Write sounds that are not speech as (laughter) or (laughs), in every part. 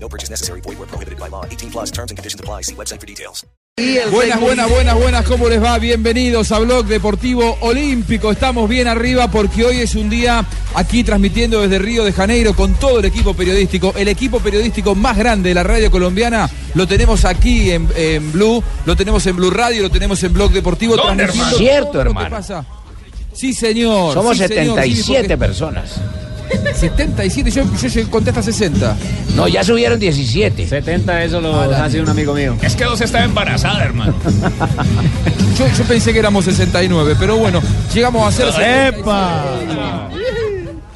No purchase necessary. Void where prohibited by law. 18 plus terms and conditions apply. See website for details. Buenas, buenas, buenas, buenas, ¿cómo les va? Bienvenidos a Blog Deportivo Olímpico. Estamos bien arriba porque hoy es un día aquí transmitiendo desde Río de Janeiro con todo el equipo periodístico. El equipo periodístico más grande de la radio colombiana lo tenemos aquí en, en Blue, lo tenemos en Blue Radio, lo tenemos en Blog Deportivo. ¿Dónde, hermano? Cierto, hermano. pasa. Sí, señor. Somos sí, señor, sí, 77 porque- personas. 77, yo, yo llegué- conté hasta 60. No, ya subieron 17. 70, eso lo Ah, hace un amigo mío. Es que vos está embarazada, hermano. (laughs) Yo, yo pensé que éramos 69, pero bueno, llegamos a ser 76.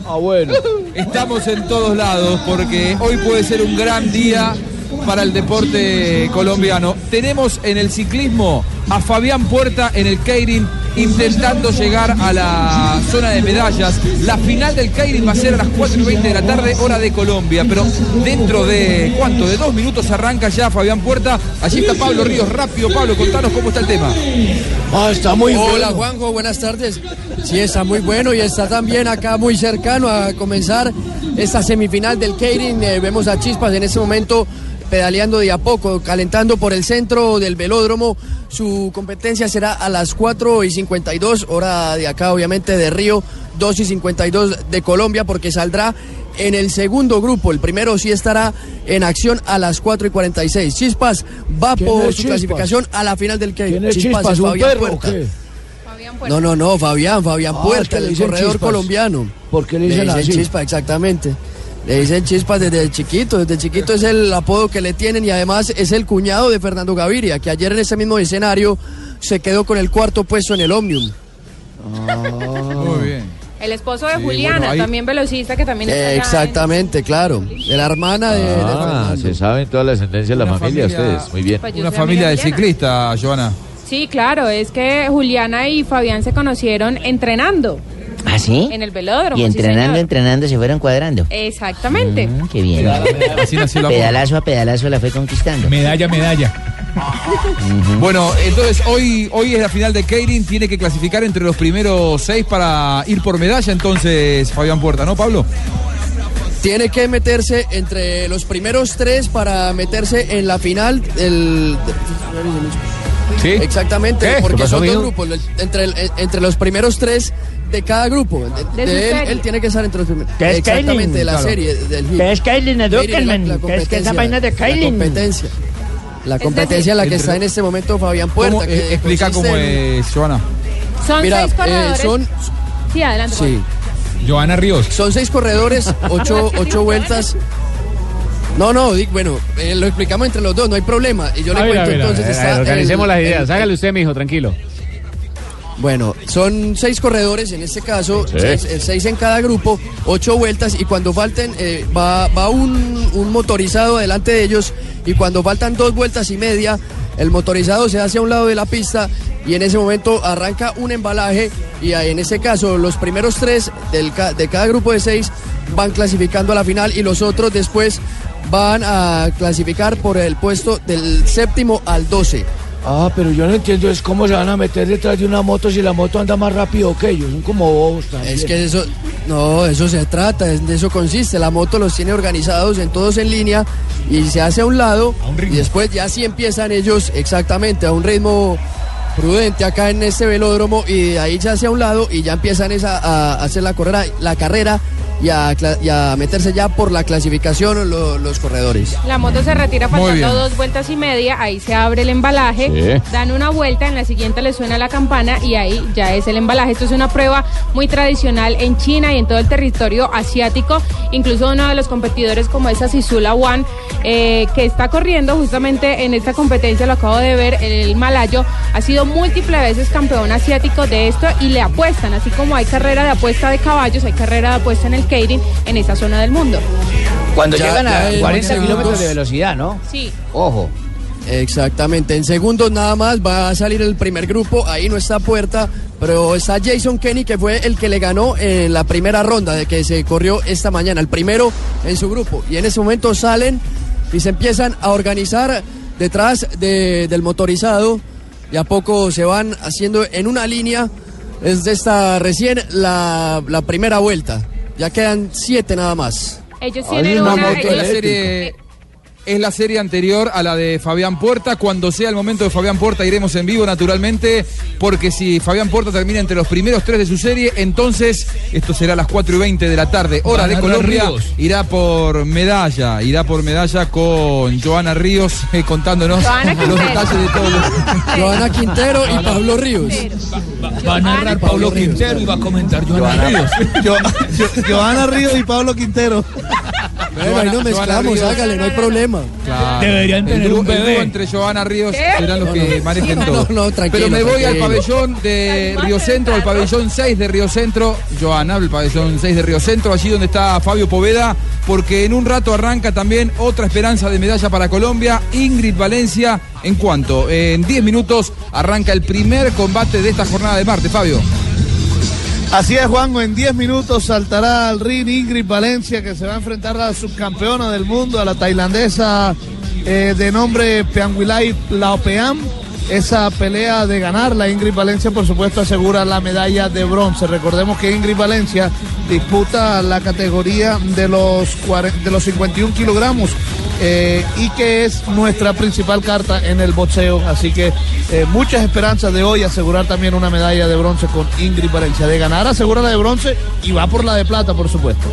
Ah, bueno. Estamos en todos lados porque hoy puede ser un gran día para el deporte colombiano. Tenemos en el ciclismo a Fabián Puerta en el Keirin intentando llegar a la zona de medallas. La final del Keirin va a ser a las 4 y 20 de la tarde, hora de Colombia. Pero dentro de, ¿cuánto? De dos minutos arranca ya Fabián Puerta. Allí está Pablo Ríos. Rápido, Pablo, contanos cómo está el tema. Ah, está muy Hola bueno. Juanjo, buenas tardes. Sí, está muy bueno y está también acá muy cercano a comenzar esta semifinal del Keirin. Eh, vemos a Chispas en este momento pedaleando de a poco, calentando por el centro del velódromo. Su competencia será a las 4 y 52, hora de acá obviamente de Río, 2 y 52 de Colombia, porque saldrá en el segundo grupo. El primero sí estará en acción a las 4 y 46. Chispas va ¿Quién por su Chispas? clasificación a la final del. ¿Quién es Chispas? es ¿Un Fabián perro o Puerta. qué? No, no, no, Fabián, Fabián Ah, Puerta, que le el dicen corredor Chispas. colombiano. ¿Por qué le dicen así? Chispa, exactamente. Le dicen Chispas desde chiquito, desde chiquito es el apodo que le tienen y además es el cuñado de Fernando Gaviria, que ayer en ese mismo escenario se quedó con el cuarto puesto en el Omnium. Muy bien. El esposo de Sí, Juliana, bueno, ahí- también velocista, que también está Eh, allá en- exactamente, claro. De la hermana de, Ah, se saben toda la ascendencia de la familia, familia- ustedes. Muy bien. Pues Una familia de ciclistas, Joana. Sí, claro, es que Juliana y Fabián se conocieron entrenando ¿Ah, sí? en el velódromo. Y entrenando, entrenando, se fueron cuadrando. Exactamente. Mm, qué bien. Pedalazo (laughs) a pedalazo la fue conquistando. Medalla, medalla. Bueno, entonces hoy, hoy es la final de Keirin, tiene que clasificar entre los primeros seis para ir por medalla, entonces Fabián Puerta, ¿no, Pablo? Tiene que meterse entre los primeros tres para meterse en la final. El, Sí. Exactamente, ¿Qué? porque ¿Qué pasó, son dos grupos, entre, el- entre los primeros tres de cada grupo. De, De su de él, él tiene que estar entre los primeros. ¿Qué es Exactamente, Kailin? de la Claro. serie. Del. ¿Qué es Kailin la- la ¿Qué es que esa vaina de La Kailin? competencia. La Es competencia en la que está en este momento Fabián ¿Cómo, Puerta. eh, que explica cómo es, Joana. Son Mira, seis eh, corredores. son, Sí, adelante. sí, Joana Ríos. son seis corredores, (laughs) ocho, ocho vueltas. No, no, bueno, eh, lo explicamos entre los dos, no hay problema. Y yo le ver, cuento ver, entonces. ver, está organicemos el- las ideas. el- Hágale usted, mijo, tranquilo. Bueno, son seis corredores en este caso, seis, eh, seis en cada grupo, ocho vueltas y cuando falten eh, va, va un, un motorizado delante de ellos y cuando faltan dos vueltas y media, el motorizado se hace a un lado de la pista y en ese momento arranca un embalaje y ahí, en ese caso los primeros tres del de cada grupo de seis van clasificando a la final y los otros después van a clasificar por el puesto del séptimo al 12. Ah, pero yo no entiendo es cómo se van a meter detrás de una moto si la moto anda más rápido que ellos. Son como bobos también. Es que eso, no, eso se trata, es- de eso consiste. La moto los tiene organizados en todos en línea y se hace a un lado A un ritmo. y después ya sí empiezan ellos exactamente a un ritmo prudente acá en este velódromo y de ahí se hace a un lado y ya empiezan esa- a hacer la carrera, la carrera y a, cla- y a meterse ya por la clasificación lo- los corredores. La moto se retira faltando dos vueltas y media, ahí se abre el embalaje, Sí. dan una vuelta, en la siguiente le suena la campana y ahí ya es el embalaje. Esto es una prueba muy tradicional en China y en todo el territorio asiático. Incluso uno de los competidores como es Asisula One, eh, que está corriendo justamente en esta competencia, lo acabo de ver, el malayo, ha sido múltiples veces campeón asiático de esto y le apuestan, así como hay carrera de apuesta de caballos, hay carrera de apuesta en el En esa zona del mundo. Cuando Ya- llegan ya a en 40 segundos. kilómetros de velocidad, ¿no? Sí. Ojo. Exactamente, en segundos nada más va a salir el primer grupo, ahí no está Puerta, pero está Jason Kenny que fue el que le ganó en la primera ronda de que se corrió esta mañana, el primero en su grupo. Y en ese momento salen y se empiezan a organizar detrás de- del motorizado, y a poco se van haciendo en una línea, es de esta recién la, la primera vuelta, ya quedan siete nada más. Ellos Hay tienen una una... serie es la serie anterior a la de Fabián Puerta. Cuando sea el momento de Fabián Puerta iremos en vivo naturalmente, porque si Fabián Puerta termina entre los primeros tres de su serie, entonces esto será a las 4 y 20 de la tarde, hora de Colombia. Ríos. Irá por medalla, irá por medalla con Joana Ríos eh, contándonos Joana los Quintero. detalles de todo. (laughs) Joana Quintero y Pablo Ríos. Va a narrar Pablo Quintero y va a comentar Joana Ríos. (laughs) Yo- yo- Joana Ríos y Pablo Quintero. Bueno, ahí nos Joana mezclamos, Ríos. hágale, no hay problema. Claro. Deberían El tener dúo- un el dúo bebé. entre Joana Ríos ¿Qué? serán los No, que no. manejen No, todo. no, tranquilo, Pero me voy al pabellón de Río Centro, al pabellón 6 de Río Centro. Joana, el pabellón 6 de Río Centro, allí donde está Fabio Poveda, porque en un rato arranca también otra esperanza de medalla para Colombia, Ingrid Valencia. ¿En cuanto? En 10 minutos arranca el primer combate de esta jornada de martes, Fabio. Así es, Juanjo, en 10 minutos saltará al ring Ingrid Valencia, que se va a enfrentar a la subcampeona del mundo, a la tailandesa eh, de nombre Peanguilai Laopeam. Esa pelea de ganar, la Ingrid Valencia, por supuesto, asegura la medalla de bronce. Recordemos que Ingrid Valencia disputa la categoría de los, de los 51 kilogramos eh, y que es nuestra principal carta en el boxeo. Así que eh, muchas esperanzas de hoy asegurar también una medalla de bronce con Ingrid Valencia. De ganar, asegura la de bronce y va por la de plata, por supuesto.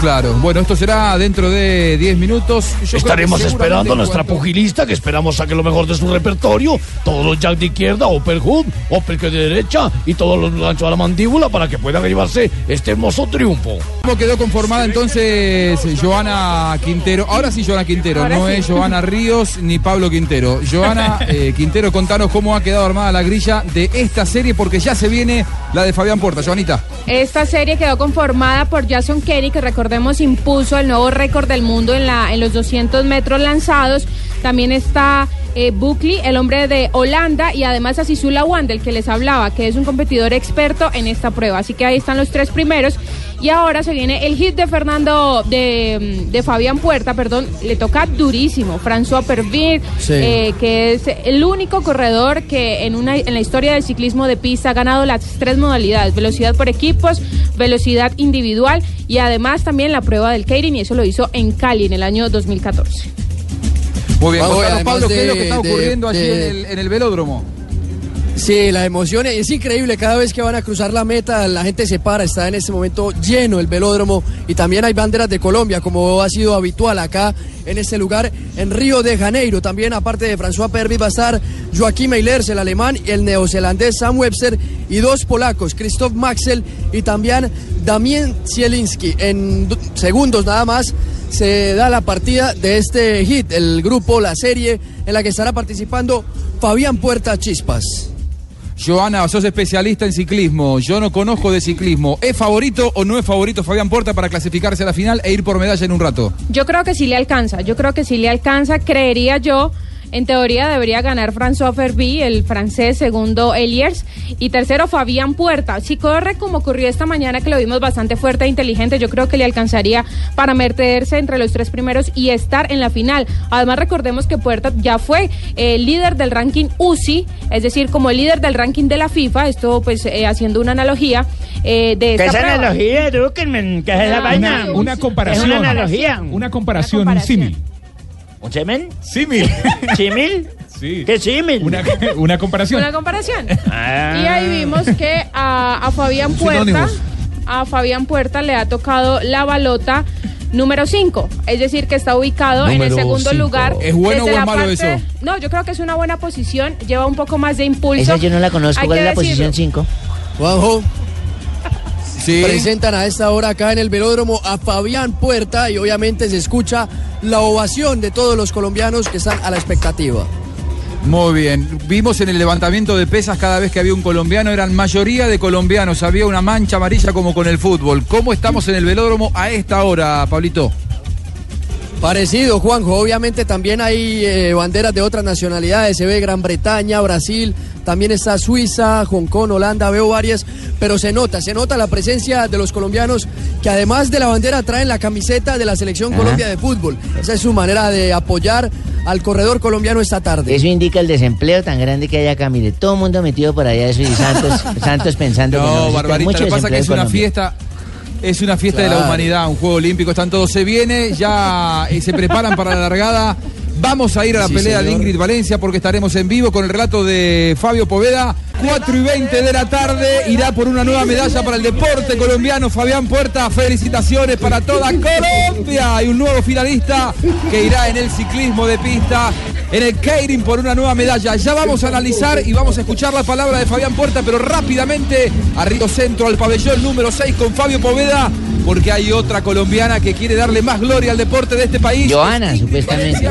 Claro, bueno, esto será dentro de 10 minutos. Yo que Estaremos esperando a nuestra cuanto- pugilista que esperamos saque lo mejor de su repertorio. Todos los jacks de izquierda, upper hook, upper de derecha y todos los ganchos a la mandíbula para que puedan llevarse este hermoso triunfo. ¿Cómo quedó conformada entonces Joana Quintero? Ahora sí, Joana Quintero, Ahora no sí. es Joana Ríos ni Pablo Quintero. Joana (laughs) eh, Quintero, contanos cómo ha quedado armada la grilla de esta serie, porque ya se viene la de Fabián Puerta. Joanita. Esta serie quedó conformada por Jason Kenny, que recordemos impuso el nuevo récord del mundo en, la, en los 200 metros lanzados. También está eh, Buckley, el hombre de Holanda, y además Asisula Wan, del que les hablaba, que es un competidor experto en esta prueba. Así que ahí están los tres primeros. Y ahora se viene el hit de Fernando, de, de Fabián Puerta, perdón, le toca durísimo. François Pervin, Sí. eh, que es el único corredor que en, una, en la historia del ciclismo de pista ha ganado las tres modalidades, velocidad por equipos, velocidad individual y además también la prueba del Keirin y eso lo hizo en Cali en el año 2014. Muy bien, además Pablo, ¿qué es lo que está de- ocurriendo allí de- en, el, en el velódromo? Sí, la emoción es increíble. Cada vez que van a cruzar la meta, la gente se para. Está en este momento lleno el velódromo. Y también hay banderas de Colombia, como ha sido habitual acá en este lugar, en Río de Janeiro. También, aparte de François Pervis, va a estar Joaquín Meilers, el alemán, y el neozelandés Sam Webster, y dos polacos, Christoph Maxel y también Damien Zielinski. En do- segundos nada más se da la partida de este hit, el grupo, la serie, en la que estará participando Fabián Puerta Chispas. Joana, sos especialista en ciclismo. Yo no conozco de ciclismo. ¿Es favorito o no es favorito Fabián Puerta para clasificarse a la final e ir por medalla en un rato? Yo creo que sí le alcanza, yo creo que sí le alcanza, creería yo. En teoría debería ganar François Ferbi, el francés, segundo Eliers y tercero Fabián Puerta. Si corre como ocurrió esta mañana, que lo vimos bastante fuerte e inteligente, yo creo que le alcanzaría para meterse entre los tres primeros y estar en la final. Además, recordemos que Puerta ya fue el líder del ranking UCI, es decir, como el líder del ranking de la FIFA, esto pues eh, haciendo una analogía eh, de esta ¿Qué es prueba. analogía, Eduquenme? ¿Qué es esa No, vaina? Una, una comparación. Es una analogía. Una comparación, Una un comparación. símil. ¿Un semen? Símil. ¿Símil? sí. ¿Qué símil? Una, una comparación. Una comparación. Ah. Y ahí vimos que a, a Fabián Puerta, a Fabián Puerta le ha tocado la balota número 5, es decir, que está ubicado en el segundo cinco. lugar. ¿Es bueno desde o es la malo parte- eso? No, yo creo que es una buena posición, lleva un poco más de impulso. Esa yo no la conozco. Hay ¿Cuál es la decirlo. posición 5? Juanjo, Sí. presentan a esta hora acá en el velódromo a Fabián Puerta y obviamente se escucha la ovación de todos los colombianos que están a la expectativa. Muy bien. Vimos en el levantamiento de pesas cada vez que había un colombiano, eran mayoría de colombianos. Había una mancha amarilla como con el fútbol. ¿Cómo estamos en el velódromo a esta hora, Pablito? Parecido, Juanjo. Obviamente también hay eh, banderas de otras nacionalidades. Se ve Gran Bretaña, Brasil, también está Suiza, Hong Kong, Holanda, veo varias. Pero se nota, se nota la presencia de los colombianos que además de la bandera traen la camiseta de la Selección Ajá. Colombia de Fútbol. Esa es su manera de apoyar al corredor colombiano esta tarde. Eso indica el desempleo tan grande que hay acá. Mire, todo el mundo metido por allá eso y Santos, (laughs) Santos pensando que no No, necesita Barbarita, mucho lo que pasa es que es una Colombia. fiesta. Es una fiesta de la humanidad, un juego olímpico, están todos, se viene, ya eh, se preparan para la largada. Vamos a ir a la Sí, pelea de. Ingrid Valencia porque estaremos en vivo con el relato de Fabio Poveda. 4 y 20 de la tarde irá por una nueva medalla para el deporte colombiano. Fabián Puerta, felicitaciones para toda Colombia. Y un nuevo finalista que irá en el ciclismo de pista, en el Keirin por una nueva medalla. Ya vamos a analizar y vamos a escuchar la palabra de Fabián Puerta, pero rápidamente a Río Centro, al pabellón número 6 con Fabio Poveda. Porque hay otra colombiana que quiere darle más gloria al deporte de este país. Joana, supuestamente.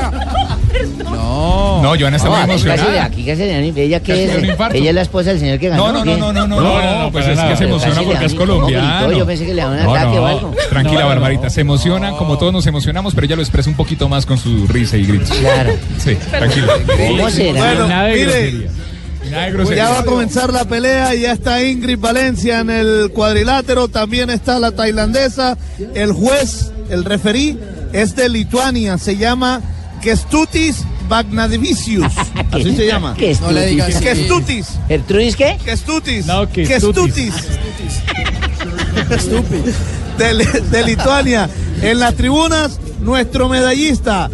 No. No, Joana está No, muy emocionada. aquí casi le dan- ella que es, ella es la esposa del señor que ganó. No, no, no, no, no, no, no, pues es que se emociona porque es un- ¿cómo colombiano. Yo pensé que le daban un No, ataque o no, algo. tranquila, No, Barbarita, se emociona como todos nos emocionamos, pero ella lo expresa un poquito más con su risa y gritos. Claro. Sí, tranquila. ¿Cómo será? De mire, de ya va a comenzar la pelea, ya está Ingrid Valencia en el cuadrilátero, también está la tailandesa, el juez, el referí, es de Lituania, se llama Kestutis Bagnadivicius, (laughs) así se llama. ¿Qué No le digas. Kestutis, ¿Gertrudis qué? Kestutis, No, Kestutis. De, Li- de Lituania. En las tribunas, nuestro medallista.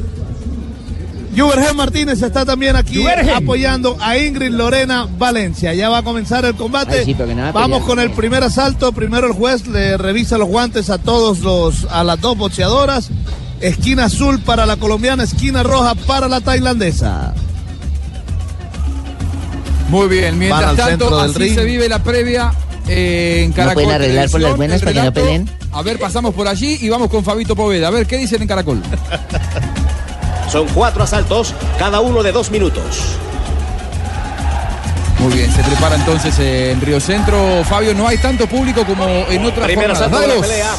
Juvergen Martínez está también aquí apoyando a Ingrid Lorena Valencia. Ya va a comenzar el combate. Ay, sí, Vamos con el primer asalto. Primero el juez le revisa los guantes a todos los a las dos boxeadoras. Esquina azul para la colombiana, esquina roja para la tailandesa. Muy bien, mientras tanto, así ring. se vive la previa eh, en Caracol. pueden arreglar por las buenas para que no peleen? A ver, pasamos por allí y vamos con Fabito Poveda. A ver, ¿qué dicen en Caracol? (laughs) Son cuatro asaltos, cada uno de dos minutos. Muy bien, se prepara entonces en Río Centro. Fabio, no hay tanto público como en otras Primer jornadas. asalto de la pelea.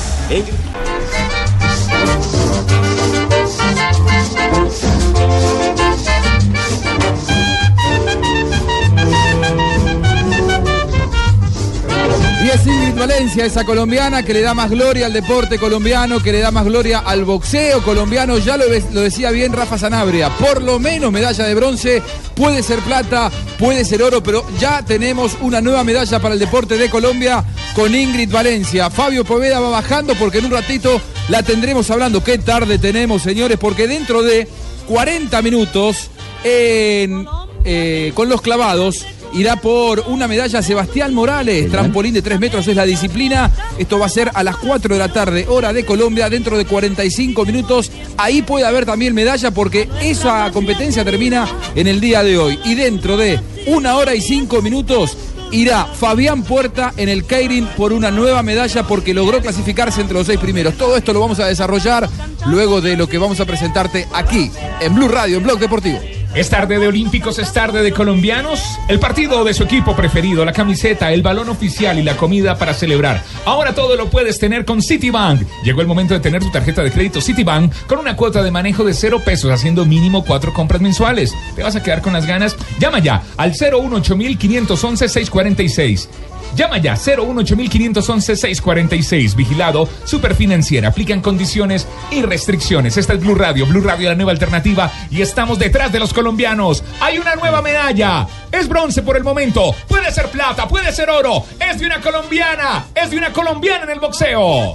Valencia, esa colombiana que le da más gloria al deporte colombiano, que le da más gloria al boxeo colombiano. Ya lo, decía bien Rafa Sanabria. Por lo menos medalla de bronce, puede ser plata, puede ser oro, pero ya tenemos una nueva medalla para el deporte de Colombia con Ingrid Valencia. Fabio Poveda va bajando porque en un ratito la tendremos hablando. Qué tarde tenemos, señores, porque dentro de 40 minutos eh, con los clavados. Irá por una medalla Sebastián Morales, trampolín de 3 metros es la disciplina. Esto va a ser a las 4 de la tarde, hora de Colombia, dentro de 45 minutos. Ahí puede haber también medalla porque esa competencia termina en el día de hoy. Y dentro de una hora y 5 minutos irá Fabián Puerta en el Keirin por una nueva medalla porque logró clasificarse entre los seis primeros. Todo esto lo vamos a desarrollar luego de lo que vamos a presentarte aquí en Blue Radio, en Blog Deportivo. Es tarde de olímpicos, es tarde de colombianos. El partido de su equipo preferido, la camiseta, el balón oficial y la comida para celebrar. Ahora todo lo puedes tener con Citibank. Llegó el momento de tener tu tarjeta de crédito Citibank con una cuota de manejo de cero pesos, haciendo mínimo cuatro compras mensuales. ¿Te vas a quedar con las ganas? Llama ya al 018 511 646. Llama ya 018 511 646 Vigilado, Superfinanciera. Aplican condiciones y restricciones. Esta es Blue Radio, Blue Radio la nueva alternativa y estamos detrás de los colombianos. Hay una nueva medalla. Es bronce por el momento. Puede ser plata, puede ser oro. Es de una colombiana. Es de una colombiana en el boxeo.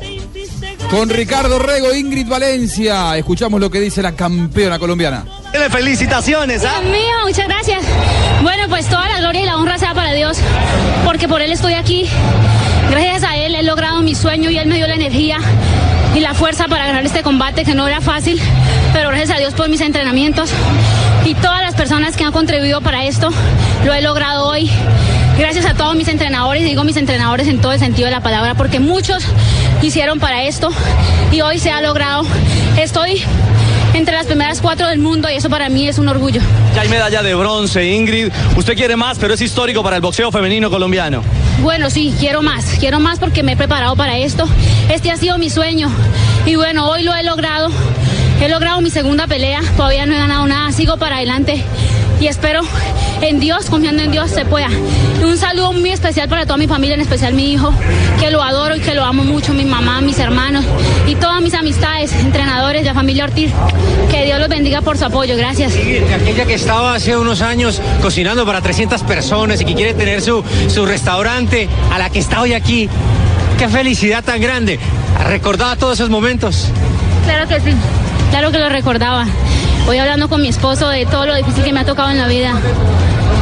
Con Ricardo Rego, Ingrid Valencia. Escuchamos lo que dice la campeona colombiana. Felicitaciones, ¿ah? Dios mío, muchas gracias. Bueno, pues toda la gloria y la honra sea para Dios, porque por Él estoy aquí. Gracias a Él he logrado mi sueño y Él me dio la energía y la fuerza para ganar este combate que no era fácil, pero gracias a Dios por mis entrenamientos y todas las personas que han contribuido para esto, lo he logrado hoy. Gracias a todos mis entrenadores, y digo mis entrenadores en todo el sentido de la palabra, porque muchos hicieron para esto y hoy se ha logrado. Estoy entre las primeras cuatro del mundo y eso para mí es un orgullo. Ya hay medalla de bronce, Ingrid. Usted quiere más, pero es histórico para el boxeo femenino colombiano. Bueno, sí, quiero más, quiero más porque me he preparado para esto. Este ha sido mi sueño y bueno, hoy lo he logrado He logrado mi segunda pelea, todavía no he ganado nada, sigo para adelante y espero en Dios, confiando en Dios, se pueda. Un saludo muy especial para toda mi familia, en especial mi hijo, que lo adoro y que lo amo mucho, mi mamá, mis hermanos y todas mis amistades, entrenadores, la familia Ortiz. Que Dios los bendiga por su apoyo, gracias. Aquella que estaba hace unos años cocinando para 300 personas y que quiere tener su, su restaurante, a la que está hoy aquí. Qué felicidad tan grande. ¿Recordaba todos esos momentos? Claro que sí, claro que lo recordaba. Voy hablando con mi esposo de todo lo difícil que me ha tocado en la vida,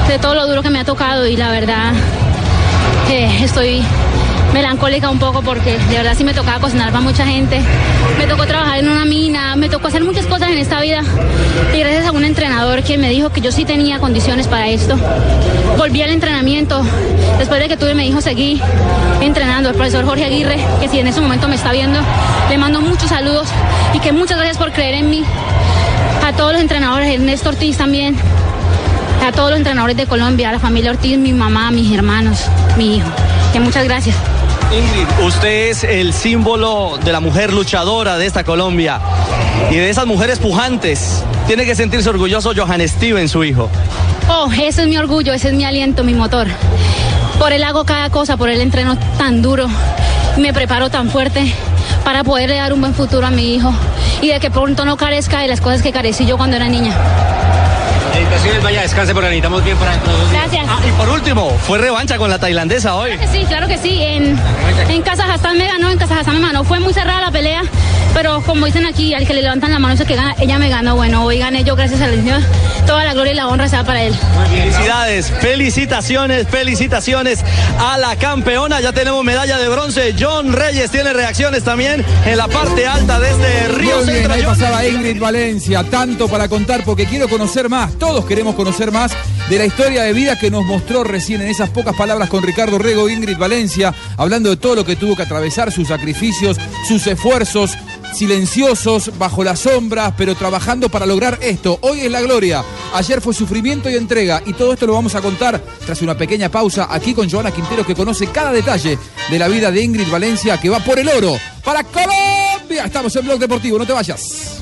de todo lo duro que me ha tocado y la verdad eh, estoy melancólica un poco porque de verdad sí me tocaba cocinar para mucha gente, me tocó trabajar en una mina, me tocó hacer muchas cosas en esta vida. Y gracias a un entrenador que me dijo que yo sí tenía condiciones para esto, volví al entrenamiento, después de que tuve me dijo seguí entrenando, el profesor Jorge Aguirre, que si en ese momento me está viendo, le mando muchos saludos y que muchas gracias por creer en mí, a todos los entrenadores, Ernesto Ortiz también, a todos los entrenadores de Colombia, a la familia Ortiz, mi mamá, mis hermanos, mi hijo, que muchas gracias. Ingrid, usted es el símbolo de la mujer luchadora de esta Colombia y de esas mujeres pujantes. Tiene que sentirse orgulloso Johan Steven, su hijo. Oh, ese es mi orgullo, ese es mi aliento, mi motor. Por él hago cada cosa, por él entreno tan duro, me preparo tan fuerte para poderle dar un buen futuro a mi hijo y de que pronto no carezca de las cosas que carecí yo cuando era niña. Felicitaciones, vaya, descanse porque necesitamos bien para dentro de dos días. Gracias. Ah, y por último, fue revancha con la tailandesa hoy. Claro que sí, claro que sí. En, en Kazajstán me ganó, en Kazajstán me ganó. Fue muy cerrada la pelea, pero como dicen aquí, al que le levantan la mano es el que gana. Ella me ganó. Bueno, hoy gané yo, gracias al Señor. Toda la gloria y la honra sea para él. Felicidades, felicitaciones, felicitaciones a la campeona. Ya tenemos medalla de bronce. John Reyes tiene reacciones también en la parte alta de este río Muy bien, Centro. ahí John. pasaba Ingrid Valencia, tanto para contar porque quiero conocer más, todos queremos conocer más de la historia de vida que nos mostró recién en esas pocas palabras con Ricardo Rego, Ingrid Valencia, hablando de todo lo que tuvo que atravesar, sus sacrificios, sus esfuerzos silenciosos, bajo las sombras, pero trabajando para lograr esto. Hoy es la gloria, ayer fue sufrimiento y entrega y todo esto lo vamos a contar tras una pequeña pausa aquí con Joana Quintero que conoce cada detalle de la vida de Ingrid Valencia que va por el oro para Colombia. Estamos en Blog Deportivo, no te vayas.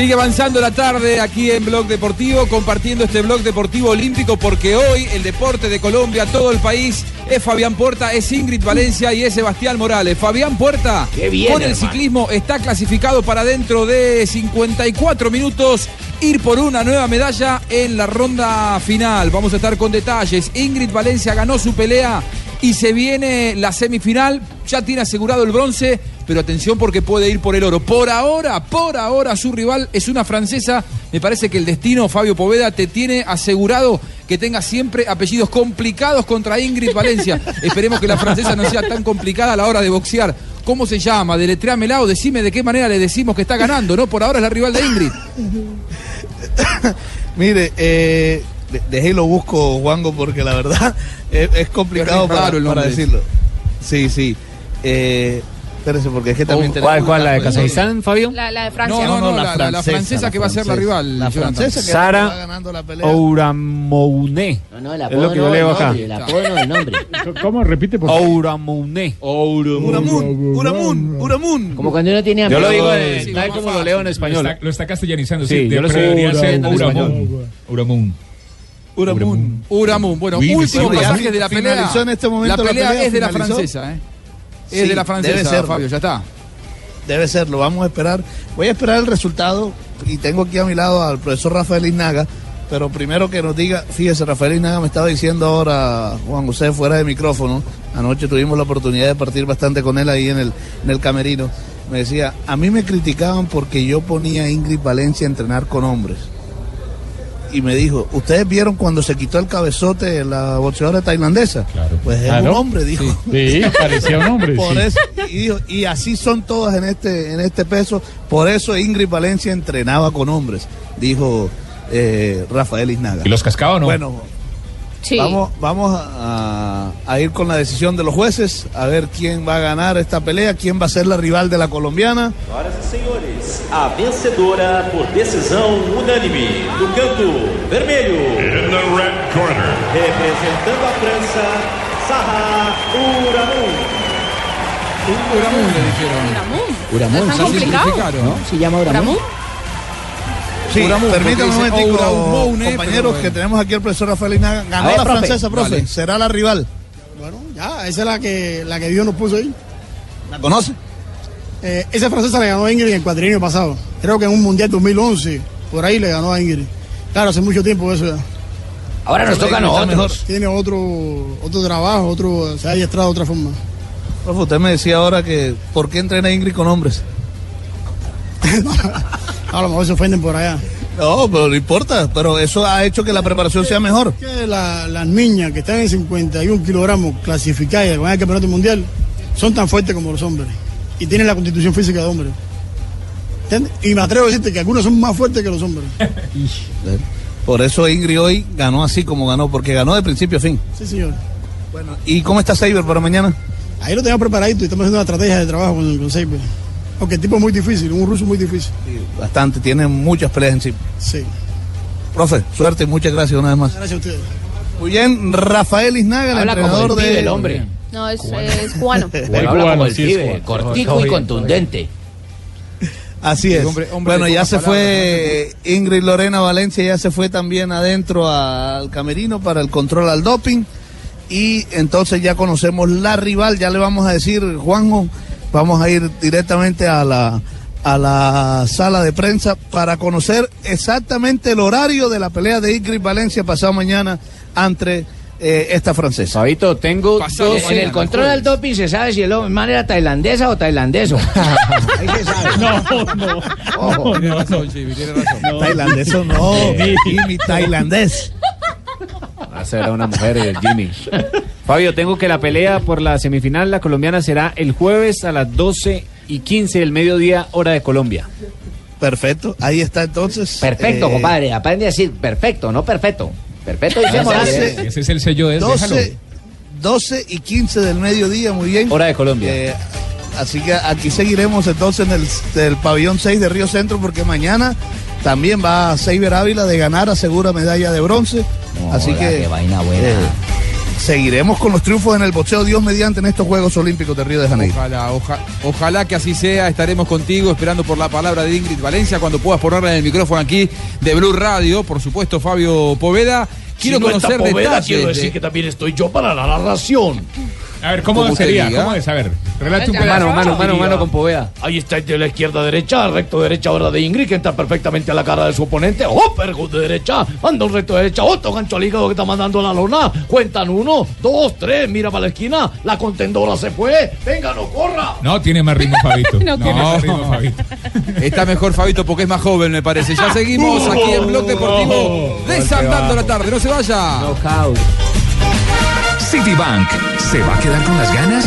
Sigue avanzando la tarde aquí en Blog Deportivo, compartiendo este Blog Deportivo Olímpico, porque hoy el deporte de Colombia, todo el país, es Fabián Puerta, es Ingrid Valencia y es Sebastián Morales. Fabián Puerta, bien, con el hermano. ciclismo, está clasificado para dentro de 54 minutos ir por una nueva medalla en la ronda final. Vamos a estar con detalles. Ingrid Valencia ganó su pelea y se viene la semifinal. Ya tiene asegurado el bronce, pero atención porque puede ir por el oro. Por ahora, por ahora, su rival es una francesa. Me parece que el destino, Fabio Poveda, te tiene asegurado que tenga siempre apellidos complicados contra Ingrid Valencia. (laughs) Esperemos que la francesa no sea tan complicada a la hora de boxear. ¿Cómo se llama? Deletréamela o decime de qué manera le decimos que está ganando, ¿no? Por ahora es la rival de Ingrid. (laughs) Mire, eh, de- déjelo busco, Juango, porque la verdad (laughs) es, es complicado raro para, el para decirlo. Sí, sí. Eh, espérese, porque es que también tenemos... ¿Cuál, cuál, la de. Kazajistán, Fabio? La, la de Francia. No, no, no, la, la- la francesa, que va a ser la rival. La francesa que Sara va ganando la pelea. Ouramouné. No, no, el Es lo que yo leo acá. el apodo no, el nombre. (laughs) ¿Cómo? Repite, por favor. Ouramouné. Uramun, Uramun, Uramun. Como cuando uno tiene Yo lo amigos. digo tal como lo leo en español. lo está castellanizando, Sí, yo lo en Uramun. Uramun. Uramun. Bueno, último pasaje de la pelea. este momento la la pelea, es de la francesa, ¿eh? Es Sí, de la debe serlo. Fabio, ya está. Debe serlo, vamos a esperar. Voy a esperar el resultado y tengo aquí a mi lado al profesor Rafael Inaga, pero primero que nos diga, fíjese, Rafael Inaga me estaba diciendo ahora, Juan José, fuera de micrófono, anoche tuvimos la oportunidad de partir bastante con él ahí en el, en el camerino, me decía, a mí me criticaban porque yo ponía a Ingrid Valencia a entrenar con hombres. Y me dijo, ¿ustedes vieron cuando se quitó el cabezote de la boxeadora tailandesa? Pues es Claro. un hombre, dijo. Sí, parecía un hombre. (laughs) Por sí. eso, y, dijo, y así son todas en este, en este peso. Por eso Ingrid Valencia entrenaba con hombres, dijo eh, Rafael Isnaga. ¿Y los cascaba o no? Bueno, Sí. Vamos, vamos a, a ir con la decisión de los jueces, a ver quién va a ganar esta pelea, quién va a ser la rival de la colombiana. Senhoras e a vencedora por decisão unânime do canto vermelho. In the red corner. Representando a França, Sarah Uramun. Uramún le dijeron. Uramún, ¿Es tan sí, simplificaron, ¿no? Se llama. Sí, Uramun, permítanme un momentico, Ouramoune, compañeros, pero bueno. que tenemos aquí el profesor Rafael Inaga. Ganó ver, la profe. francesa, profe. Vale. Será la rival. Ya, esa es la que, la que Dios nos puso ahí. ¿La conoce? Eh, esa francesa le ganó a Ingrid en el cuatrienio pasado. Creo que en un Mundial 2011, por ahí le ganó a Ingrid. Claro, hace mucho tiempo eso ya. Ahora nos toca a nosotros. Tiene otro, otro trabajo, otro, se ha adiestrado de otra forma. Profe, usted me decía ahora que ¿por qué entrena Ingrid con hombres? (laughs) A lo mejor se ofenden por allá. No, pero no importa, pero eso ha hecho que la preparación sea mejor. Que la- las niñas que están en 51 kilogramos clasificadas y van al campeonato mundial son tan fuertes como los hombres y tienen la constitución física de. ¿Entiendes? Y me atrevo a decirte que algunos son más fuertes que los hombres. (laughs) Por eso Ingrid hoy ganó así como ganó, porque ganó de principio a fin. Sí, señor. Bueno, ¿y cómo está Saber para mañana? Ahí lo tenemos preparadito y estamos haciendo una estrategia de trabajo con, con Seiber. Porque el tipo es muy difícil, un ruso muy difícil. Bastante, tiene muchas peleas encima. Sí. Profe, suerte y muchas gracias una vez más. Gracias a ustedes. Muy bien, Rafael Isnaga, el entrenador el pibe, de... el hombre. No, es, es (laughs) cubano. Habla como el sí, es pibe, cubano. cortico y contundente. Así es. Hombre- hombre bueno, ya se fue Ingrid Lorena Valencia, ya se fue también adentro al camerino para el control al doping. Y entonces ya conocemos la rival, ya le vamos a decir, Juanjo, vamos a ir directamente a la, a la sala de prensa para conocer exactamente el horario de la pelea de Ingrid Valencia pasado mañana entre eh, esta francesa. Fabito, tengo Pasado en el control del doping se sabe si el man era tailandesa o tailandeso. (laughs) Ahí se sabe. (laughs) No, no. Ojo. Tiene razón, Chivi, tiene razón. Tailandés o no, Jimmy, tailandés. Esa era una mujer, eh, Jimmy. Fabio, tengo que la pelea por la semifinal, la colombiana, será el jueves a las 12 y 15 del mediodía, hora de Colombia. Perfecto, ahí está entonces. Perfecto, Eh, compadre. Aprende a decir perfecto, no perfecto. Perfecto dice Ese- Morales. Ese es el sello de él. 12, 12 y 15 del mediodía, muy bien. Hora de Colombia. Eh, así que aquí seguiremos entonces en el, pabellón 6 de Río Centro porque mañana también va Seiber Ávila de ganar, asegura medalla de bronce. así que qué vaina buena. eh, seguiremos con los triunfos en el boxeo Dios mediante en estos Juegos Olímpicos de Río de Janeiro. Ojalá, oja- ojalá que así sea. Estaremos contigo esperando por la palabra de Ingrid Valencia cuando puedas ponerla en el micrófono aquí de Blue Radio. Por supuesto, Fabio Poveda. Quiero si no está conocer Poveda, detalles. quiero decir de- que también estoy yo para la narración. A ver, ¿cómo sería? diga. ¿Cómo es? A ver, relate un Mano, pedazo. mano, mano, Diría, mano con Poveda. Ahí está de la izquierda a derecha, recto derecha ahora de Ingrid, que entra perfectamente a la cara de su oponente. Uppercut de derecha, manda un recto de derecha, otro gancho al hígado que está mandando la lona. Cuentan uno, dos, tres, mira para la esquina, la contendora se fue. Venga, no corra. No, tiene más ritmo, Fabito. (laughs) No, tiene no. más ritmo, Fabito. Está mejor Fabito porque es más joven, me parece. Ya seguimos aquí en Blog Deportivo (laughs) desandando la tarde. No se vaya. Knockout. Citibank, ¿se va a quedar con las ganas?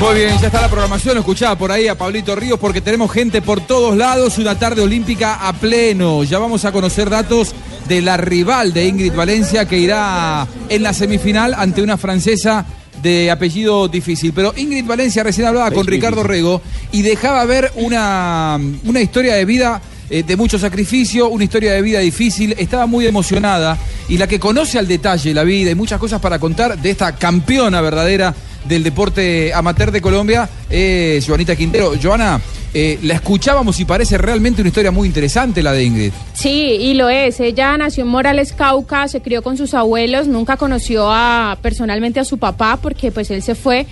Muy bien, ya está la programación. Escuchaba por ahí a Pablito Ríos porque tenemos gente por todos lados. Una tarde olímpica a pleno. Ya vamos a conocer datos de la rival de Ingrid Valencia que irá en la semifinal ante una francesa de apellido difícil. Pero Ingrid Valencia recién hablaba con Ricardo Rego y dejaba ver una, una historia de vida eh, de mucho sacrificio, una historia de vida difícil. Estaba muy emocionada y la que conoce al detalle la vida y muchas cosas para contar de esta campeona verdadera del deporte amateur de Colombia es Joanita Quintero. Joana, eh, la escuchábamos y parece realmente una historia muy interesante la de Ingrid. Sí, y lo es. Ella nació en Morales, Cauca, se crió con sus abuelos, nunca conoció a, personalmente a su papá porque pues él se fue,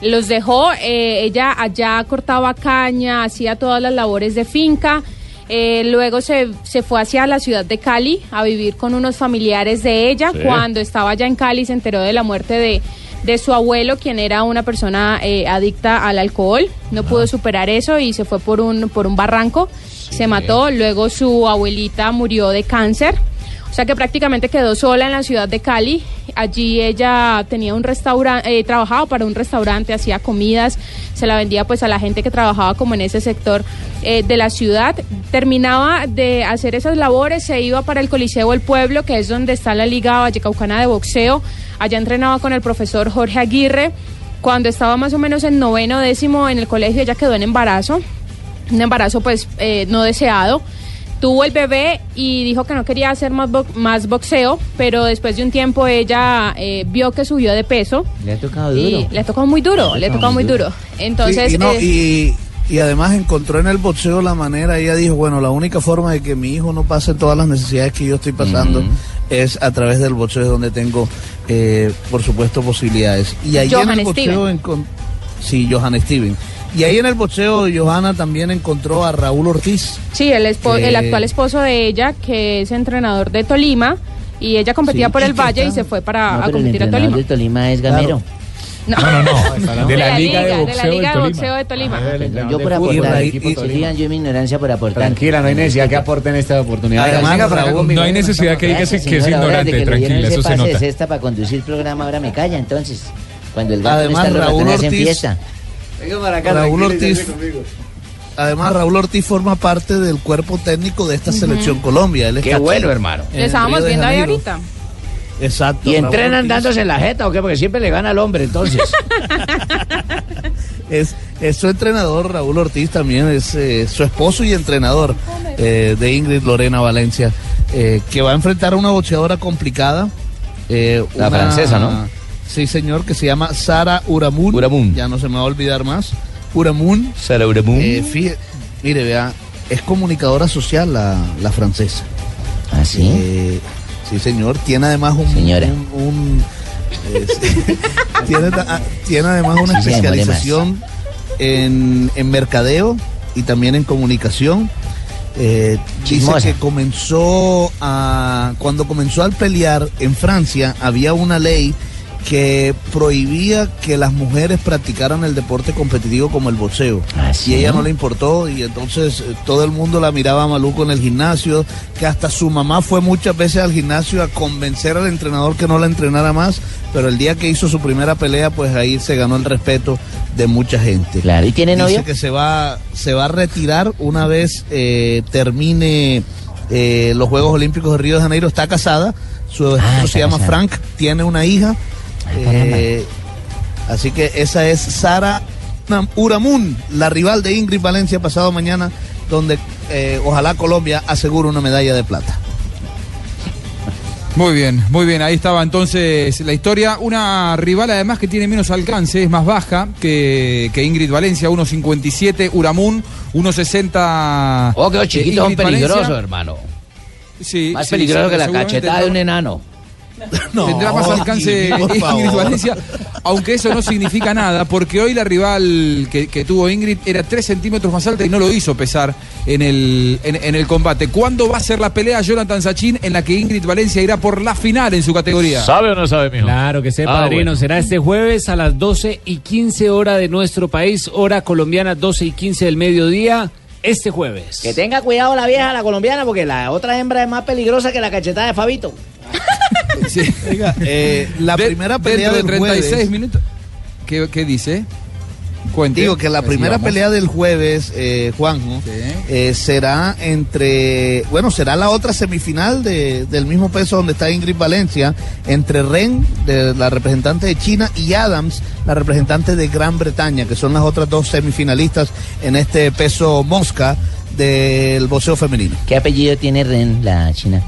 los dejó. eh, ella allá cortaba caña, hacía todas las labores de finca. Eh, luego se, se fue hacia la ciudad de Cali a vivir con unos familiares de ella. Sí. Cuando estaba allá en Cali se enteró de la muerte de, de su abuelo, quien era una persona eh, adicta al alcohol. No pudo superar eso y se fue por un, por un barranco. Se mató. Luego su abuelita murió de cáncer. O sea que prácticamente quedó sola en la ciudad de Cali. Allí ella tenía un restaurante, trabajaba para un restaurante, hacía comidas, se la vendía pues a la gente que trabajaba como en ese sector eh, de la ciudad. Terminaba de hacer esas labores, se iba para el Coliseo del Pueblo, que es donde está la Liga Vallecaucana de Boxeo. Allá entrenaba con el profesor Jorge Aguirre. Cuando estaba más o menos en noveno décimo en el colegio, ella quedó en embarazo, un embarazo pues eh, no deseado tuvo el bebé y dijo que no quería hacer más, bo- más boxeo, pero después de un tiempo ella eh, vio que subió de peso. Le ha tocado y duro. le ha tocado muy duro, le ha tocado muy duro. Entonces, Sí, y, no, eh, y, y además encontró en el boxeo la manera, ella dijo, bueno, la única forma de que mi hijo no pase todas las necesidades que yo estoy pasando es a través del boxeo, es donde tengo, eh, por supuesto, posibilidades. Y ahí en el boxeo, sí, Johann Steven. Y ahí en el boxeo, Johanna también encontró a Raúl Ortiz. sí, el, espo- eh, el actual esposo de ella, que es entrenador de Tolima, y ella competía Sí, por y el que Valle y está- se fue para No, a pero el competir a entrenador Tolima. de Tolima es Gamero. No, no, no. De la Liga de Liga de Boxeo de Tolima. Yo por de fútbol, aportar, del equipo si Tolima. yo mi ignorancia por aportar. Tranquila, no hay necesidad que aporten esta oportunidad. Además, por acá Raúl. No hay necesidad que digas que es de ignorante, que tranquila, eso se de nota. cesta para conducir programa, ahora me calla, entonces. Cuando el gato Además, no está, Raúl Ortiz- fiesta. Venga para acá, Raúl Ortiz. conmigo. Además, Raúl Ortiz forma parte del cuerpo técnico de esta selección Colombia. Él Qué bueno, hermano. en Le estábamos viendo ahí ahorita. Exacto. ¿Y Raúl entrenan Ortiz. dándose la jeta o qué? Porque siempre le gana al hombre, entonces. (laughs) Es, es su entrenador, Raúl Ortiz también, es eh, su esposo y entrenador eh, de Ingrid Lorena Valencia, eh, que va a enfrentar a una boxeadora complicada. eh, La una- francesa, ¿no? Sí, señor, que se llama Sara Uramun. Uramun. Ya no se me va a olvidar más. Uramun. Sara Uramun. Eh, fíjate, mire, vea, es comunicadora social la, la francesa. ¿Ah, sí? Eh, sí, señor. Tiene además un... Señora. un- un, eh, (laughs) sí. tiene, además una Sí, especialización en, en mercadeo y también en comunicación. Eh, dice que comenzó a... Cuando comenzó a pelear en Francia, había una ley que prohibía que las mujeres practicaran el deporte competitivo como el boxeo. ¿Ah, Y ella no le importó y entonces eh, todo el mundo la miraba maluco en el gimnasio, que hasta su mamá fue muchas veces al gimnasio a convencer al entrenador que no la entrenara más, pero el día que hizo su primera pelea, pues ahí se ganó el respeto de mucha gente. Claro, ¿y tiene Dice novio? que se va, se va a retirar una vez eh, termine eh, los Juegos Olímpicos de Río de Janeiro. Está casada, su esposo Ah, se llama casada. Frank, tiene una hija. Eh, así que esa es Sara Uramun, la rival de Ingrid Valencia pasado mañana, donde eh, ojalá Colombia asegure una medalla de plata. Muy bien, muy bien. Ahí estaba entonces la historia. Una rival además que tiene menos alcance, es más baja que, que Ingrid Valencia, 1.57, Uramun, 1.60. Oh, qué chiquitos son Ingrid Valencia. peligrosos, hermano. Sí, Más sí, peligroso sí, que la cachetada de un tendrá- (laughs) enano. Tendrá más alcance Ingrid. Valencia, aunque eso no significa nada, porque hoy la rival que, que tuvo Ingrid era 3 centímetros más alta y no lo hizo pesar en el, en, en el combate. ¿Cuándo va a ser la pelea Jonathan Sachin en la que Ingrid Valencia irá por la final en su categoría? ¿Sabe o no sabe, mijo? Claro que sé, Ah, padrino. bueno. Será este jueves a las 12 y 15 hora de nuestro país, hora colombiana 12 y 15 del mediodía, este jueves. Que tenga cuidado la vieja, la colombiana, porque la otra hembra es más peligrosa que la cachetada de Fabito. Oiga, eh, la De- primera pelea dentro de del 36 jueves- minutos. ¿Qué, qué dice? Cuente. Digo que la primera pelea del jueves, eh, Juanjo, Sí. eh, será entre, bueno, será la otra semifinal de- del mismo peso donde está Ingrid Valencia, entre Ren, de la representante de China, y Adams, la representante de Gran Bretaña, que son las otras dos semifinalistas en este peso mosca del boxeo femenino. ¿Qué apellido tiene Ren, la china?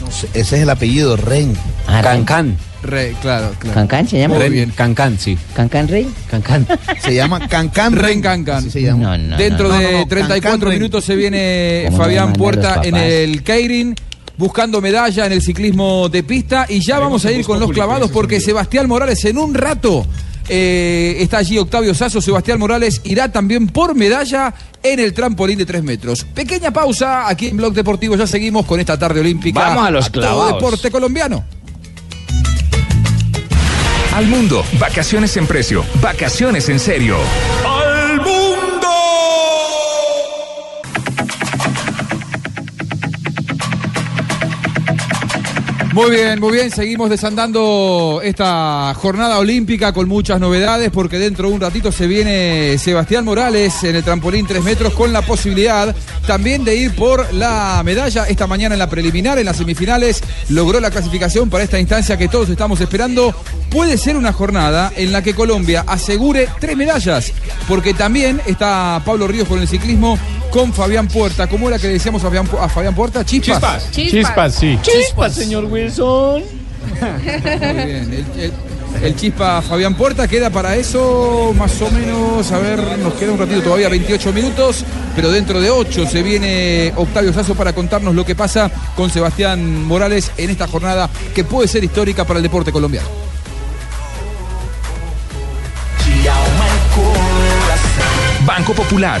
No sé, ese es el apellido, Ren. Ah, Ren. Cancán. Re- claro, claro. ¿Cancán se llama? Muy bien. Cancán, sí. ¿Cancán Rey? Cancán. Se llama Cancan Ren Cancan. así se llama. No, no. Dentro no. de No, no, no, 34 Cancan Ren. minutos se viene ¿Cómo no Fabián Puerta en el Keirin buscando medalla en el ciclismo de pista y ya vamos a ir con los clavados porque Sebastián Morales en un rato eh, está allí Octavio Sazo, Sebastián Morales irá también por medalla en el trampolín de 3 metros. Pequeña pausa aquí en Blog Deportivo, ya seguimos con esta tarde olímpica. Vamos a los todo clavados. deporte colombiano. Al mundo, vacaciones en precio, vacaciones en serio. Muy bien, muy bien. Seguimos desandando esta jornada olímpica con muchas novedades porque dentro de un ratito se viene Sebastián Morales en el trampolín 3 metros con la posibilidad también de ir por la medalla. Esta mañana en la preliminar, en las semifinales, logró la clasificación para esta instancia que todos estamos esperando. Puede ser una jornada en la que Colombia asegure tres medallas porque también está Pablo Ríos con el ciclismo con Fabián Puerta. ¿Cómo era que le decíamos a Fabián, a Fabián Puerta? Chispas. Chispas. Chispas. Chispas, sí. Chispas, señor Wilson. Muy bien. El, el- el chispa Fabián Puerta queda para eso más o menos, a ver, nos queda un ratito todavía, 28 minutos, pero dentro de 8 se viene Octavio Sazo para contarnos lo que pasa con Sebastián Morales en esta jornada que puede ser histórica para el deporte colombiano. Banco Popular.